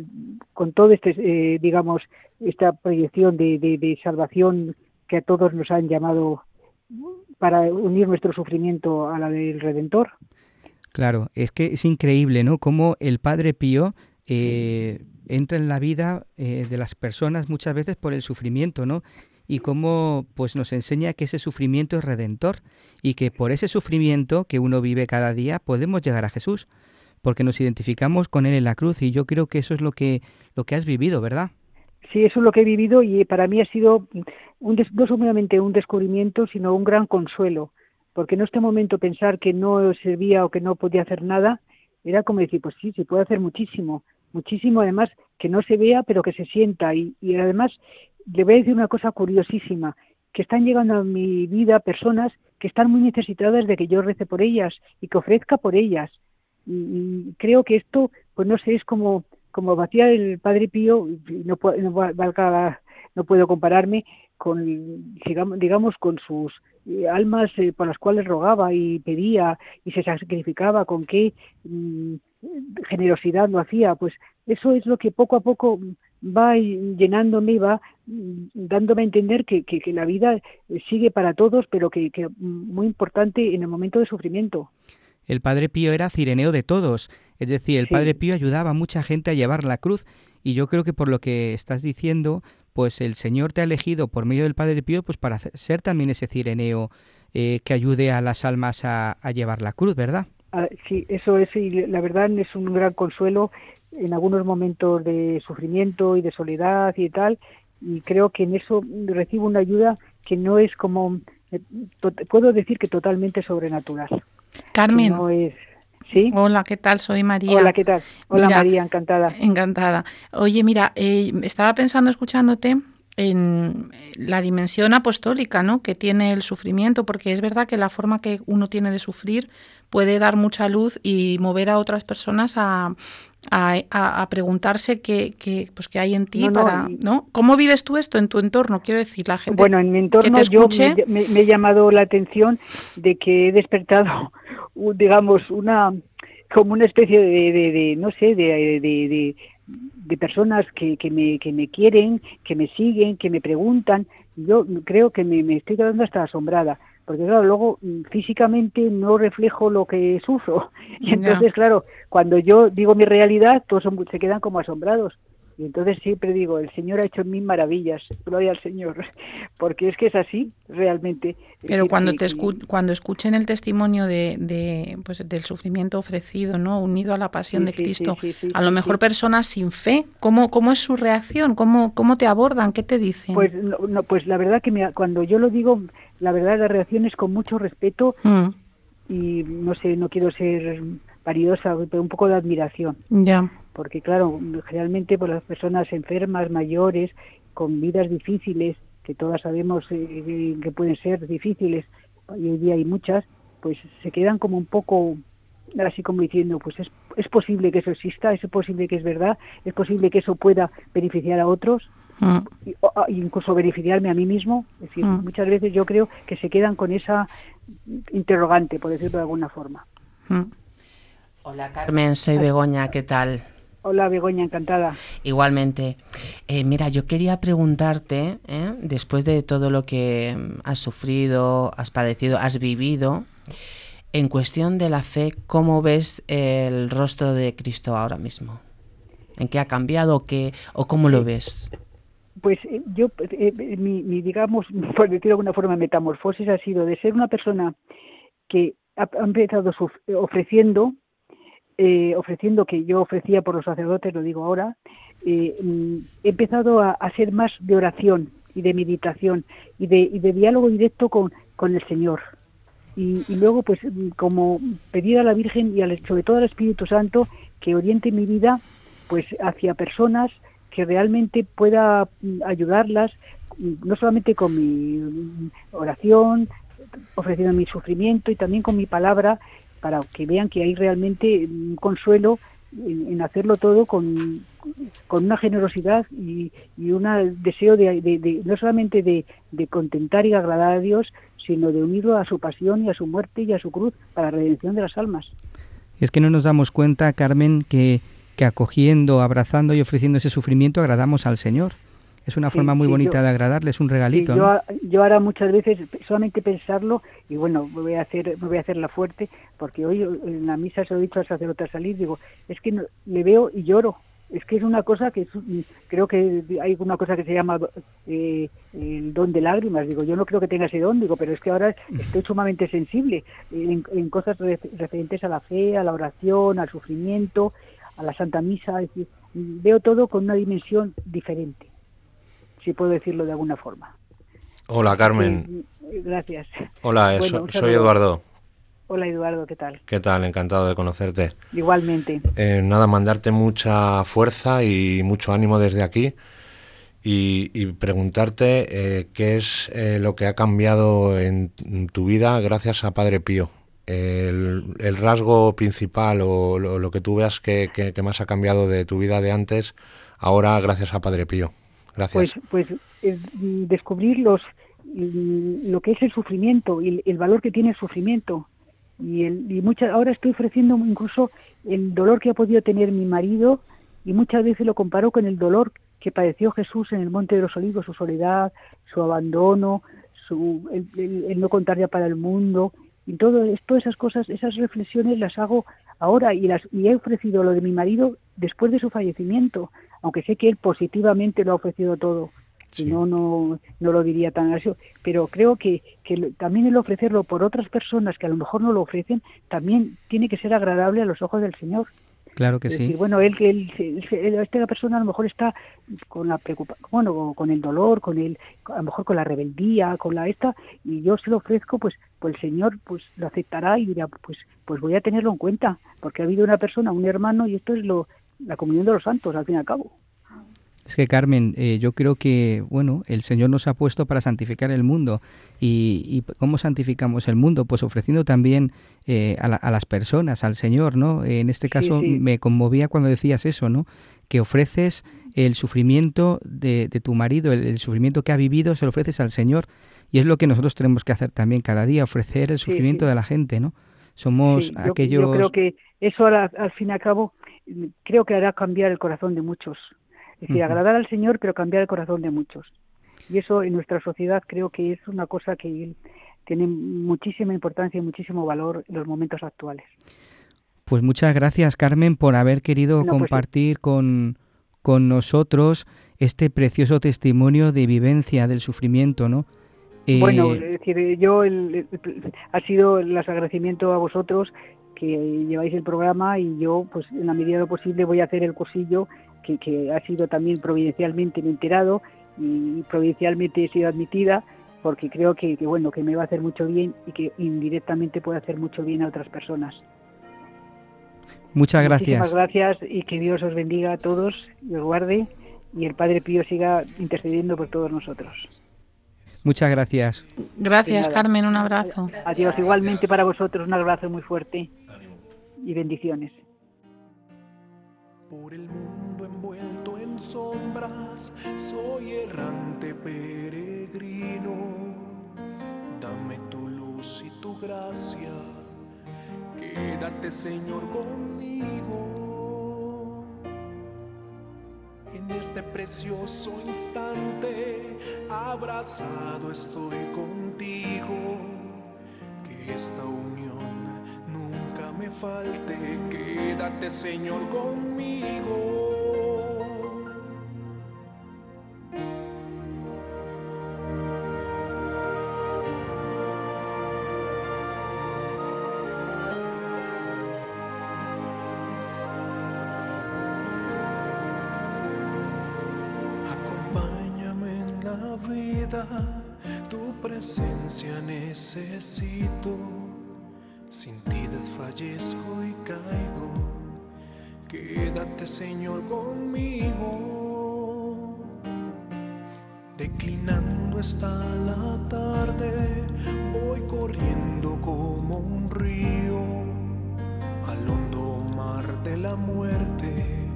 con todo este eh, digamos esta proyección de, de salvación que a todos nos han llamado para unir nuestro sufrimiento a la del Redentor. Claro, es que es increíble, ¿no? Cómo el Padre Pío eh, entra en la vida eh, de las personas muchas veces por el sufrimiento, ¿no? Y cómo pues nos enseña que ese sufrimiento es redentor y que por ese sufrimiento que uno vive cada día podemos llegar a Jesús, porque nos identificamos con él en la cruz y yo creo que eso es lo que lo que has vivido, ¿verdad? Sí, eso es lo que he vivido y para mí ha sido un no solamente un descubrimiento, sino un gran consuelo, porque en este momento pensar que no servía o que no podía hacer nada, era como decir, pues sí, se puede hacer muchísimo, muchísimo además que no se vea, pero que se sienta. Y, y además le voy a decir una cosa curiosísima, que están llegando a mi vida personas que están muy necesitadas de que yo rece por ellas y que ofrezca por ellas. Y, creo que esto, pues no sé, es como como batía el Padre Pío, no, no, no puedo compararme, con digamos, con sus eh, almas eh, por las cuales rogaba y pedía y se sacrificaba, con qué mm, generosidad lo hacía, pues eso es lo que poco a poco va llenándome y va mm, dándome a entender que, que, la vida sigue para todos, pero que, que muy importante en el momento de sufrimiento. El Padre Pío era cireneo de todos, es decir, el Padre Pío ayudaba a mucha gente a llevar la cruz y yo creo que por lo que estás diciendo, pues el Señor te ha elegido por medio del Padre Pío pues para ser también ese cireneo eh, que ayude a las almas a, llevar la cruz, ¿verdad? Ah, sí, eso es, y la verdad es un gran consuelo en algunos momentos de sufrimiento y de soledad y tal, y creo que en eso recibo una ayuda que no es como, puedo decir que totalmente sobrenatural. Carmen. No es, Hola, ¿qué tal? Soy María. Hola, ¿qué tal? Hola María, encantada. Encantada. Oye, mira, eh, estaba pensando escuchándote en la dimensión apostólica ¿no? que tiene el sufrimiento, porque es verdad que la forma que uno tiene de sufrir puede dar mucha luz y mover a otras personas a, a, preguntarse qué, qué, pues, qué hay en ti para... No. ¿Cómo vives tú esto en tu entorno? Quiero decir, la gente Bueno, en mi entorno yo me, he llamado la atención de que he despertado, digamos, una como una especie de, no sé, de, de, de personas que, que, me, que me quieren, que me siguen, que me preguntan. Yo creo que me, me estoy quedando hasta asombrada porque claro, luego mm, físicamente no reflejo lo que sufro. Y entonces, claro, cuando yo digo mi realidad, todos se quedan como asombrados. Y entonces siempre digo, el Señor ha hecho mil maravillas, gloria al Señor, porque es que es así realmente. Pero cuando te cuando escuchen el testimonio de, de, pues, del sufrimiento ofrecido, ¿no? unido a la pasión de Cristo, a lo mejor personas sin fe, ¿cómo, cómo es su reacción? ¿Cómo, cómo te abordan? ¿Qué te dicen? Pues, no, pues la verdad que cuando yo lo digo, la verdad la reacción es con mucho respeto mm. y no sé, no quiero ser paridosa, pero un poco de admiración. Ya porque claro, generalmente por las personas enfermas, mayores, con vidas difíciles, que todas sabemos eh, que pueden ser difíciles, y hoy día hay muchas, pues se quedan como un poco así como diciendo, pues es, es posible que eso exista, es posible que es verdad, es posible que eso pueda beneficiar a otros, mm. incluso beneficiarme a mí mismo. Es decir, mm. muchas veces yo creo que se quedan con esa interrogante, por decirlo de alguna forma. Mm. Hola Carmen, soy Begoña, ¿qué tal? Hola Begoña, encantada. Igualmente. Eh, mira, yo quería preguntarte, ¿eh? después de todo lo que has sufrido, has padecido, has vivido, en cuestión de la fe, ¿cómo ves el rostro de Cristo ahora mismo? ¿En qué ha cambiado o, qué, o cómo lo ves? Pues eh, yo, mi, mi, digamos, por decirlo de alguna forma, metamorfosis ha sido de ser una persona que ha empezado ofreciendo eh, ofreciendo que yo ofrecía por los sacerdotes, lo digo ahora, eh, he empezado a, ser más de oración y de meditación y de, de diálogo directo con, con el Señor. Y, luego, pues, como pedir a la Virgen y al, sobre todo al Espíritu Santo que oriente mi vida, pues, hacia personas que realmente pueda ayudarlas, no solamente con mi oración, ofreciendo mi sufrimiento y también con mi palabra, para que vean que hay realmente un consuelo en, hacerlo todo con, una generosidad y, un deseo de, no solamente de, contentar y agradar a Dios, sino de unirlo a su pasión y a su muerte y a su cruz para la redención de las almas. Es que no nos damos cuenta, Carmen, que, que acogiendo, abrazando y ofreciendo ese sufrimiento agradamos al Señor. Es una forma muy bonita de agradarles un regalito. yo, yo, ahora muchas veces solamente pensarlo y bueno, me voy a hacer me voy a hacerla fuerte porque hoy en la misa se lo he dicho al sacerdote al salir, digo, es que le veo y lloro. Es que es una cosa que creo que hay una cosa que se llama eh, el don de lágrimas. Digo, yo no creo que tenga ese don, digo, pero es que ahora estoy sumamente sensible en, en cosas referentes a la fe, a la oración, al sufrimiento, a la Santa Misa. Es decir, veo todo con una dimensión diferente si puedo decirlo de alguna forma. Hola Carmen. gracias. Hola, soy Eduardo. Hola Eduardo, ¿qué tal? ¿Qué tal? Encantado de conocerte. Igualmente. Eh, nada, mandarte mucha fuerza y mucho ánimo desde aquí y, preguntarte eh, qué es eh, lo que ha cambiado en tu vida gracias a Padre Pío. El, rasgo principal o lo, que tú veas que, que más ha cambiado de tu vida de antes ahora gracias a Padre Pío. Pues, pues eh, descubrir los, lo que es el sufrimiento y el, valor que tiene el sufrimiento. Y, el, y muchas, ahora estoy ofreciendo incluso el dolor que ha podido tener mi marido y muchas veces lo comparo con el dolor que padeció Jesús en el Monte de los Olivos, su soledad, su abandono, su, el, no contar ya para el mundo. Y todo, todas esas cosas, esas reflexiones las hago ahora y, las, y he ofrecido lo de mi marido después de su fallecimiento, aunque sé que él positivamente lo ha ofrecido todo. Si no, no, no lo diría tan así. Pero creo que, que también el ofrecerlo por otras personas que a lo mejor no lo ofrecen, también tiene que ser agradable a los ojos del Señor. Claro que sí. bueno, él, él, esta persona a lo mejor está con la preocupación, bueno, con el dolor, con el, a lo mejor con la rebeldía, con la esta, y yo se lo ofrezco, pues, pues el Señor pues lo aceptará y dirá, pues, pues voy a tenerlo en cuenta, porque ha habido una persona, un hermano, y esto es lo, la comunión de los santos, al fin y al cabo. Es que Carmen, eh, yo creo que bueno, el Señor nos ha puesto para santificar el mundo y, cómo santificamos el mundo, pues ofreciendo también eh, a, las personas, al Señor, ¿no? En este caso me conmovía cuando decías eso, ¿no? Que ofreces el sufrimiento de, tu marido, el, sufrimiento que ha vivido, se lo ofreces al Señor y es lo que nosotros tenemos que hacer también cada día, ofrecer el sufrimiento de la gente, ¿no? Somos aquellos. Yo creo que eso al fin y al cabo creo que hará cambiar el corazón de muchos es decir, agradar al Señor, pero cambiar el corazón de muchos. Y eso en nuestra sociedad creo que es una cosa que tiene muchísima importancia y muchísimo valor en los momentos actuales. Pues muchas gracias, Carmen, por haber querido pues compartir con, con nosotros este precioso testimonio de vivencia del sufrimiento, ¿no? Bueno, eh, es decir, yo ha sido el agradecimiento a vosotros que lleváis el programa y yo, pues en la medida de lo posible, voy a hacer el cursillo que, ha sido también providencialmente enterado y providencialmente he sido admitida porque creo que, bueno que me va a hacer mucho bien y que indirectamente puede hacer mucho bien a otras personas. Muchas gracias. Muchas gracias y que Dios os bendiga a todos y os guarde y el Padre Pío siga intercediendo por todos nosotros. Muchas gracias. Gracias, Carmen. Un abrazo. Adiós. Igualmente para vosotros, un abrazo muy fuerte y bendiciones. Por el mundo envuelto en sombras, soy errante peregrino. Dame tu luz y tu gracia, quédate Señor conmigo. En este precioso instante, abrazado estoy contigo, que esta unión me falte, quédate Señor conmigo. Acompáñame en la vida, tu presencia necesito sin ti desfallezco y caigo. Quédate, Señor, conmigo. Declinando está la tarde, voy corriendo como un río al hondo mar de la muerte.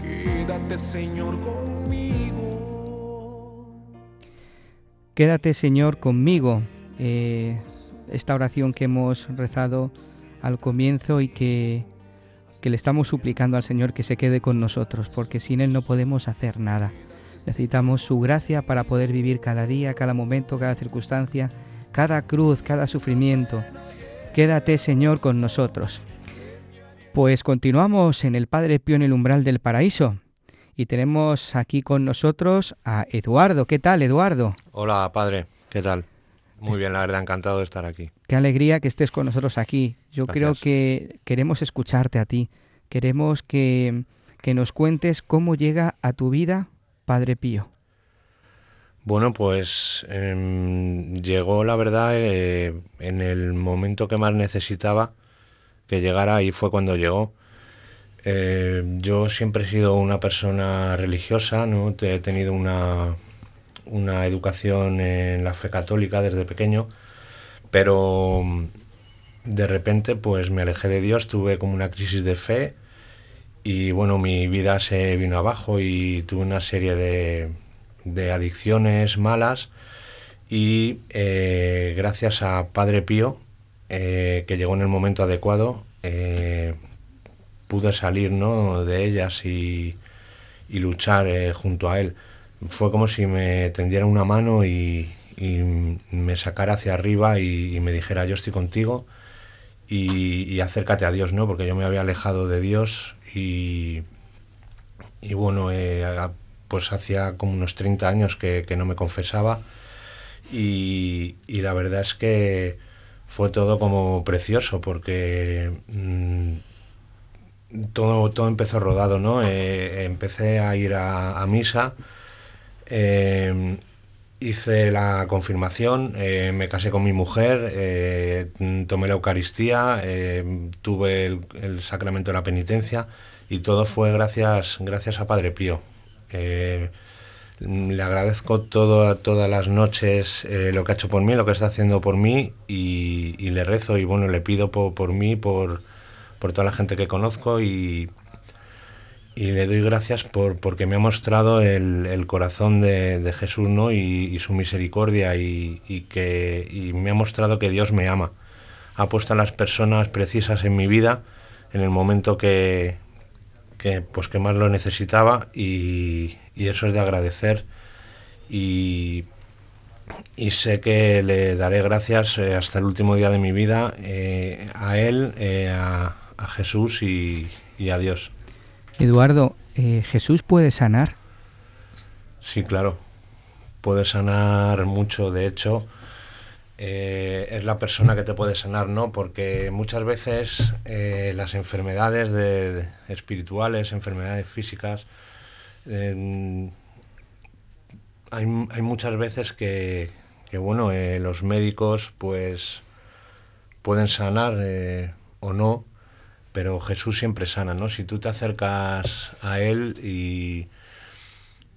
Quédate, Señor, conmigo. Quédate, Señor, conmigo. Eh, esta oración que hemos rezado al comienzo y que, le estamos suplicando al Señor que se quede con nosotros, porque sin Él no podemos hacer nada. Necesitamos su gracia para poder vivir cada día, cada momento, cada circunstancia, cada cruz, cada sufrimiento. Quédate, Señor, con nosotros. Pues continuamos en el Padre Pío en el umbral del paraíso. Y tenemos aquí con nosotros a Eduardo. ¿Qué tal, Eduardo? Hola, Padre. ¿Qué tal? Muy bien, la verdad, encantado de estar aquí. Qué alegría que estés con nosotros aquí. Yo creo que queremos escucharte a ti. Queremos que, nos cuentes cómo llega a tu vida Padre Pío. Bueno, pues em, llegó, la verdad, eh, en el momento que más necesitaba que llegara y fue cuando llegó. Eh, yo siempre he sido una persona religiosa, ¿no? He tenido una, una educación en la fe católica desde pequeño, pero de repente pues me alejé de Dios, tuve como una crisis de fe y bueno, mi vida se vino abajo y tuve una serie de, de adicciones malas y eh, gracias a Padre Pío, eh, que llegó en el momento adecuado, eh, pude salir ¿no? de ellas y, y luchar junto a él. Fue como si me tendiera una mano y, y me sacara hacia arriba y, me dijera yo estoy contigo y, acércate a Dios, ¿no? Porque yo me había alejado de Dios y, y bueno, eh, pues hacía como unos 30 años que, no me confesaba y, la verdad es que fue todo como precioso porque mm, todo, todo empezó rodado, ¿no? Eh, empecé a ir a, misa. Eh, hice la confirmación, eh, me casé con mi mujer, eh, tomé la Eucaristía, eh, tuve el, sacramento de la penitencia y todo fue gracias, gracias a Padre Pío. le agradezco todo, todas las noches lo que ha hecho por mí, lo que está haciendo por mí y, le rezo y bueno, le pido por, por mí, por, por toda la gente que conozco y, y le doy gracias por, porque me ha mostrado el, corazón de, Jesús ¿no? Y, su misericordia y, que me ha mostrado que Dios me ama. Ha puesto a las personas precisas en mi vida en el momento que, que, pues que más lo necesitaba y, eso es de agradecer y, sé que le daré gracias eh, hasta el último día de mi vida eh, a Él, eh, a, a Jesús y a Dios. Eduardo, eh, ¿Jesús puede sanar? Sí, claro. Puede sanar mucho. De hecho, eh, es la persona que te puede sanar, ¿no? Porque muchas veces eh, las enfermedades de, espirituales, enfermedades físicas, hay, hay, muchas veces que, que bueno, los médicos pues pueden sanar o no, pero Jesús siempre sana, ¿no? Si tú te acercas a Él y,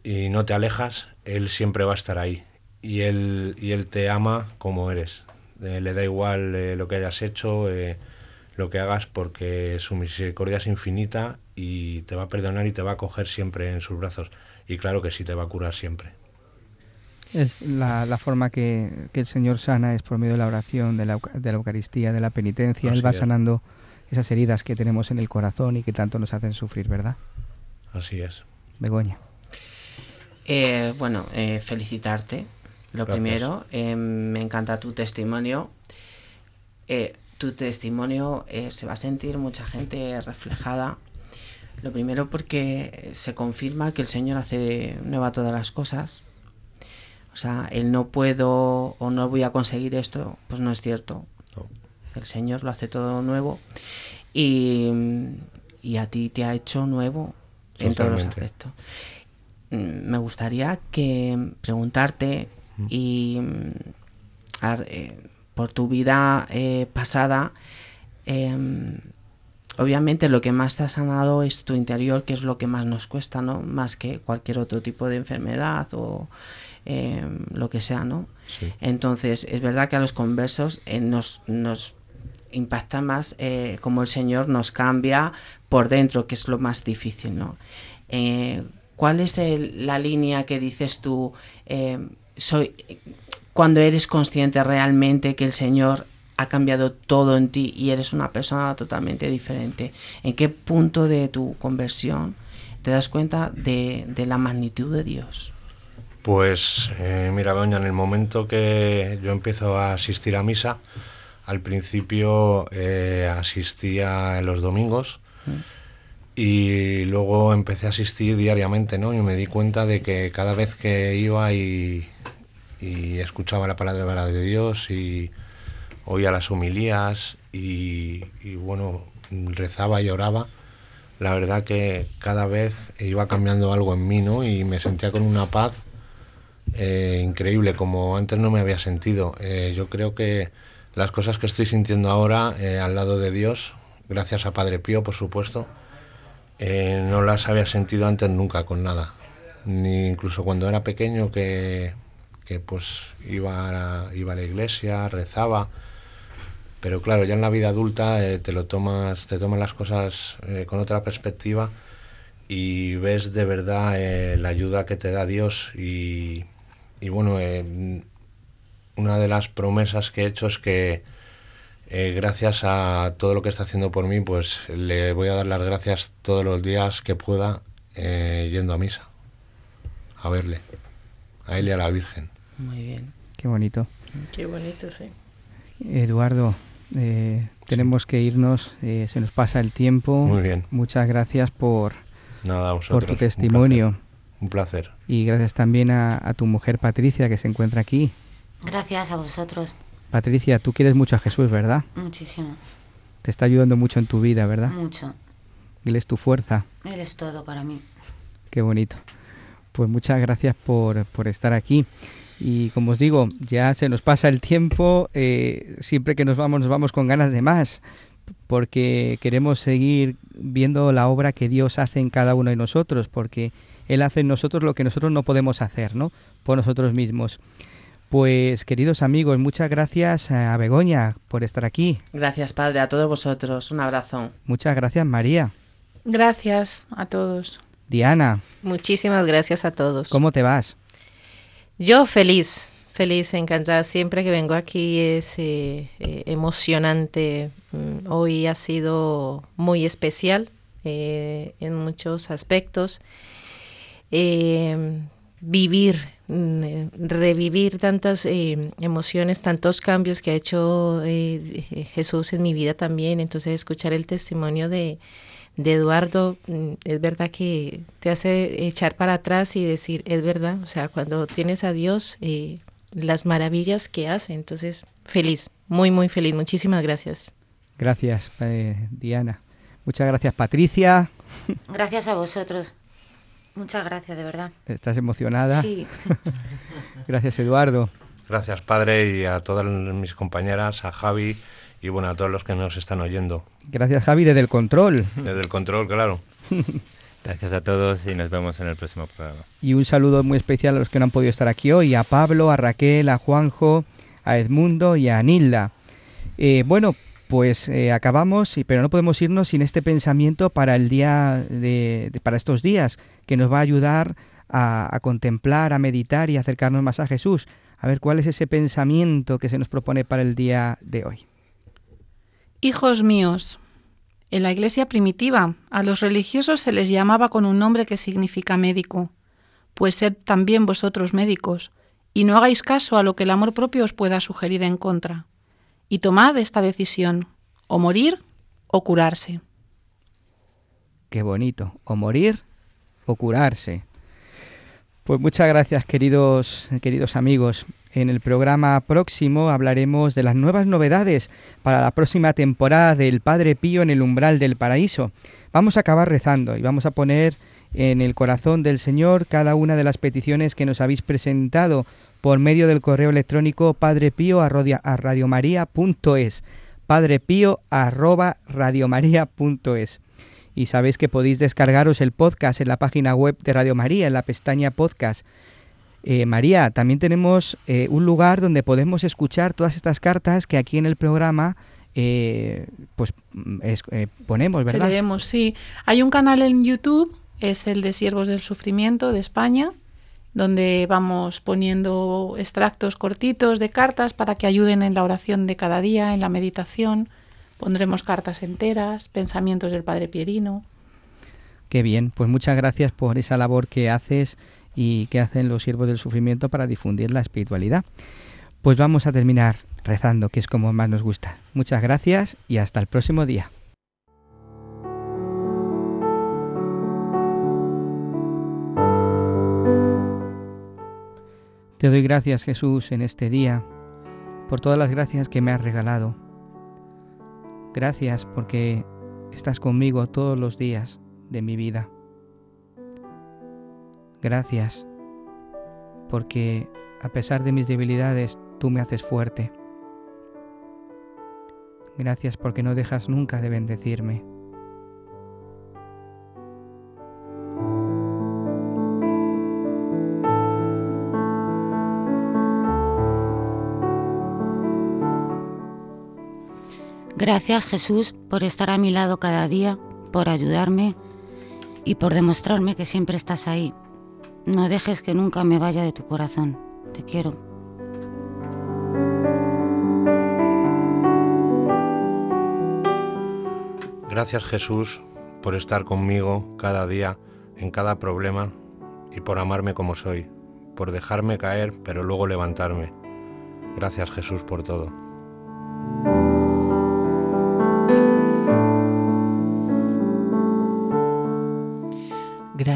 y no te alejas, Él siempre va a estar ahí. Y Él, y él te ama como eres. Eh, le da igual eh, lo que hayas hecho, eh, lo que hagas, porque su misericordia es infinita y te va a perdonar y te va a coger siempre en sus brazos. Y claro que sí, te va a curar siempre. Es la, la forma que, que, el Señor sana es por medio de la oración, de la, de la Eucaristía, de la penitencia. él va sanando esas heridas que tenemos en el corazón y que tanto nos hacen sufrir, ¿verdad? Así es. Begoña. Eh, bueno, eh, felicitarte. Lo primero, eh, me encanta tu testimonio. tu testimonio se va a sentir mucha gente reflejada. Lo primero porque se confirma que el Señor hace nueva todas las cosas. O sea, el no puedo o no voy a conseguir esto, pues no es cierto el Señor lo hace todo nuevo y, a ti te ha hecho nuevo en todos los aspectos. Mm, me gustaría que preguntarte y eh, por tu vida eh, pasada, em, obviamente lo que más te ha sanado es tu interior, que es lo que más nos cuesta, ¿no? Más que cualquier otro tipo de enfermedad o em, lo que sea, ¿no? Entonces, es verdad que a los conversos eh, nos, nos impacta más eh, cómo el Señor nos cambia por dentro, que es lo más difícil, ¿no? Eh, ¿Cuál es la línea que dices tú, eh, soy, cuando eres consciente realmente que el Señor ha cambiado todo en ti y eres una persona totalmente diferente? ¿En qué punto de tu conversión te das cuenta de, la magnitud de Dios? Pues mira, doña, en el momento que yo empiezo a asistir a misa, al principio eh, asistía los domingos mm. y luego empecé a asistir diariamente, ¿no? Y me di cuenta de que cada vez que iba y, escuchaba la palabra de Dios y oía las homilías y, bueno, rezaba y oraba, la verdad que cada vez iba cambiando algo en mí, ¿no? Y me sentía con una paz eh, increíble, como antes no me había sentido. Eh, yo creo que las cosas que estoy sintiendo ahora eh, al lado de Dios, gracias a Padre Pío, por supuesto, eh, no las había sentido antes nunca con nada. Ni incluso cuando era pequeño que, pues iba a, iba a la iglesia, rezaba. Pero claro, ya en la vida adulta eh, te lo tomas, te tomas las cosas con otra perspectiva y ves de verdad eh, la ayuda que te da Dios y, y bueno, eh, una de las promesas que he hecho es que eh, gracias a todo lo que está haciendo por mí, pues le voy a dar las gracias todos los días que pueda eh, yendo a misa, a verle, a él y a la Virgen. Muy bien. Qué bonito. Qué bonito, sí. Eduardo, eh, tenemos que irnos, eh, se nos pasa el tiempo. Muy bien. Muchas gracias por, Nada, por tu un testimonio. Un placer. Y gracias también a, a tu mujer Patricia que se encuentra aquí. Gracias a vosotros. Patricia, tú quieres mucho a Jesús, ¿verdad? Muchísimo. Te está ayudando mucho en tu vida, ¿verdad? Mucho. Él es tu fuerza. Él es todo para mí. Qué bonito. Pues muchas gracias por, por estar aquí. Y como os digo, ya se nos pasa el tiempo. eh, siempre que nos vamos, nos vamos con ganas de más. Porque queremos seguir viendo la obra que Dios hace en cada uno de nosotros. Porque Él hace en nosotros lo que nosotros no podemos hacer, ¿no? Por nosotros mismos. Pues queridos amigos, muchas gracias a Begoña por estar aquí. Gracias, Padre, a todos vosotros. Un abrazo. Muchas gracias María. Gracias a todos. Diana, Muchísimas gracias a todos. ¿cómo te vas? Yo feliz, feliz, encantada. Siempre que vengo aquí es eh, eh, emocionante. Mm, Hoy ha sido muy especial eh, en muchos aspectos. Eh, vivir, eh, revivir tantas eh, emociones, tantos cambios que ha hecho eh, Jesús en mi vida también. Entonces escuchar el testimonio de, de Eduardo, mm, es verdad que te hace echar para atrás y decir, es verdad, o sea, cuando tienes a Dios, eh, las maravillas que hace, entonces feliz, muy, muy feliz, muchísimas gracias. Gracias, eh, Diana. Muchas gracias, Patricia. Gracias a vosotros. Muchas gracias, de verdad. ¿Estás emocionada? Sí. Gracias, Eduardo. Gracias, Padre, y a todas mis compañeras, a Javi y bueno, a todos los que nos están oyendo. Gracias, Javi, desde el control. Desde el control, claro. Gracias a todos y nos vemos en el próximo programa. Y un saludo muy especial a los que no han podido estar aquí hoy, a Pablo, a Raquel, a Juanjo, a Edmundo y a Nilda. Eh, bueno, pues eh, acabamos, pero no podemos irnos sin este pensamiento para el día de, para estos días, que nos va a ayudar a, a contemplar, a meditar y acercarnos más a Jesús. A ver cuál es ese pensamiento que se nos propone para el día de hoy. Hijos míos, en la iglesia primitiva a los religiosos se les llamaba con un nombre que significa médico, pues sed también vosotros médicos, y no hagáis caso a lo que el amor propio os pueda sugerir en contra, y tomad esta decisión, o morir o curarse. Qué bonito. O morir o curarse. Pues muchas gracias, queridos, queridos amigos. En el programa próximo hablaremos de las nuevas novedades para la próxima temporada del Padre Pío en el umbral del paraíso. Vamos a acabar rezando y vamos a poner en el corazón del Señor cada una de las peticiones que nos habéis presentado por medio del correo electrónico padrepío arrodia- a radiomaria.es padrepío arroba radiomaria.es y sabéis que podéis descargaros el podcast en la página web de Radio María, en la pestaña podcast. Eh, María, también tenemos eh, un lugar donde podemos escuchar todas estas cartas que aquí en el programa eh, pues mm, es- ponemos, ¿verdad? leemos, sí. Hay un canal en YouTube, es el de Siervos del Sufrimiento de España, donde vamos poniendo extractos cortitos de cartas para que ayuden en la oración de cada día, en la meditación. Pondremos cartas enteras, pensamientos del Padre Pierino. Qué bien, pues muchas gracias por esa labor que haces y que hacen los siervos del sufrimiento para difundir la espiritualidad. Pues vamos a terminar rezando, que es como más nos gusta. Muchas gracias y hasta el próximo día. Te doy gracias Jesús en este día por todas las gracias que me has regalado. Gracias porque estás conmigo todos los días de mi vida. Gracias porque a pesar de mis debilidades tú me haces fuerte. Gracias porque no dejas nunca de bendecirme. Gracias Jesús por estar a mi lado cada día, por ayudarme y por demostrarme que siempre estás ahí. No dejes que nunca me vaya de tu corazón. Te quiero. Gracias Jesús por estar conmigo cada día, en cada problema, y por amarme como soy, por dejarme caer, pero luego levantarme. Gracias Jesús por todo.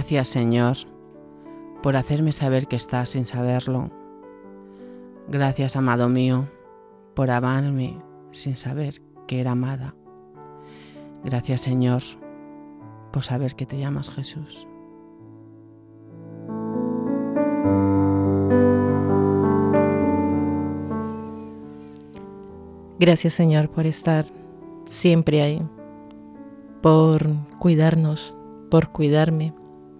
Gracias Señor por hacerme saber que estás sin saberlo. Gracias, amado mío, por amarme sin saber que era amada. Gracias, Señor, por saber que te llamas Jesús. Gracias, Señor, por estar siempre ahí, por cuidarnos, por cuidarme.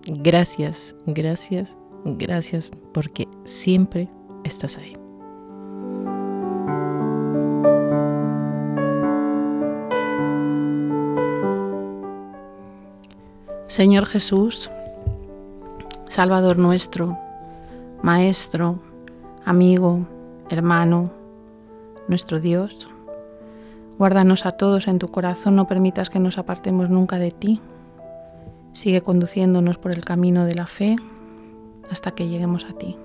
Gracias, gracias, gracias, porque siempre estás ahí. Señor Jesús, Salvador nuestro, Maestro, amigo, hermano, nuestro Dios, guárdanos a todos en tu corazón, no permitas que nos apartemos nunca de ti. Sigue conduciéndonos por el camino de la fe hasta que lleguemos a ti.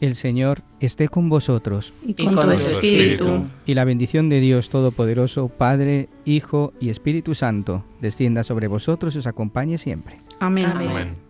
El Señor esté con vosotros. Y con, tu espíritu. Y la bendición de Dios Todopoderoso, Padre, Hijo y Espíritu Santo, descienda sobre vosotros y os acompañe siempre. Amén. Amén.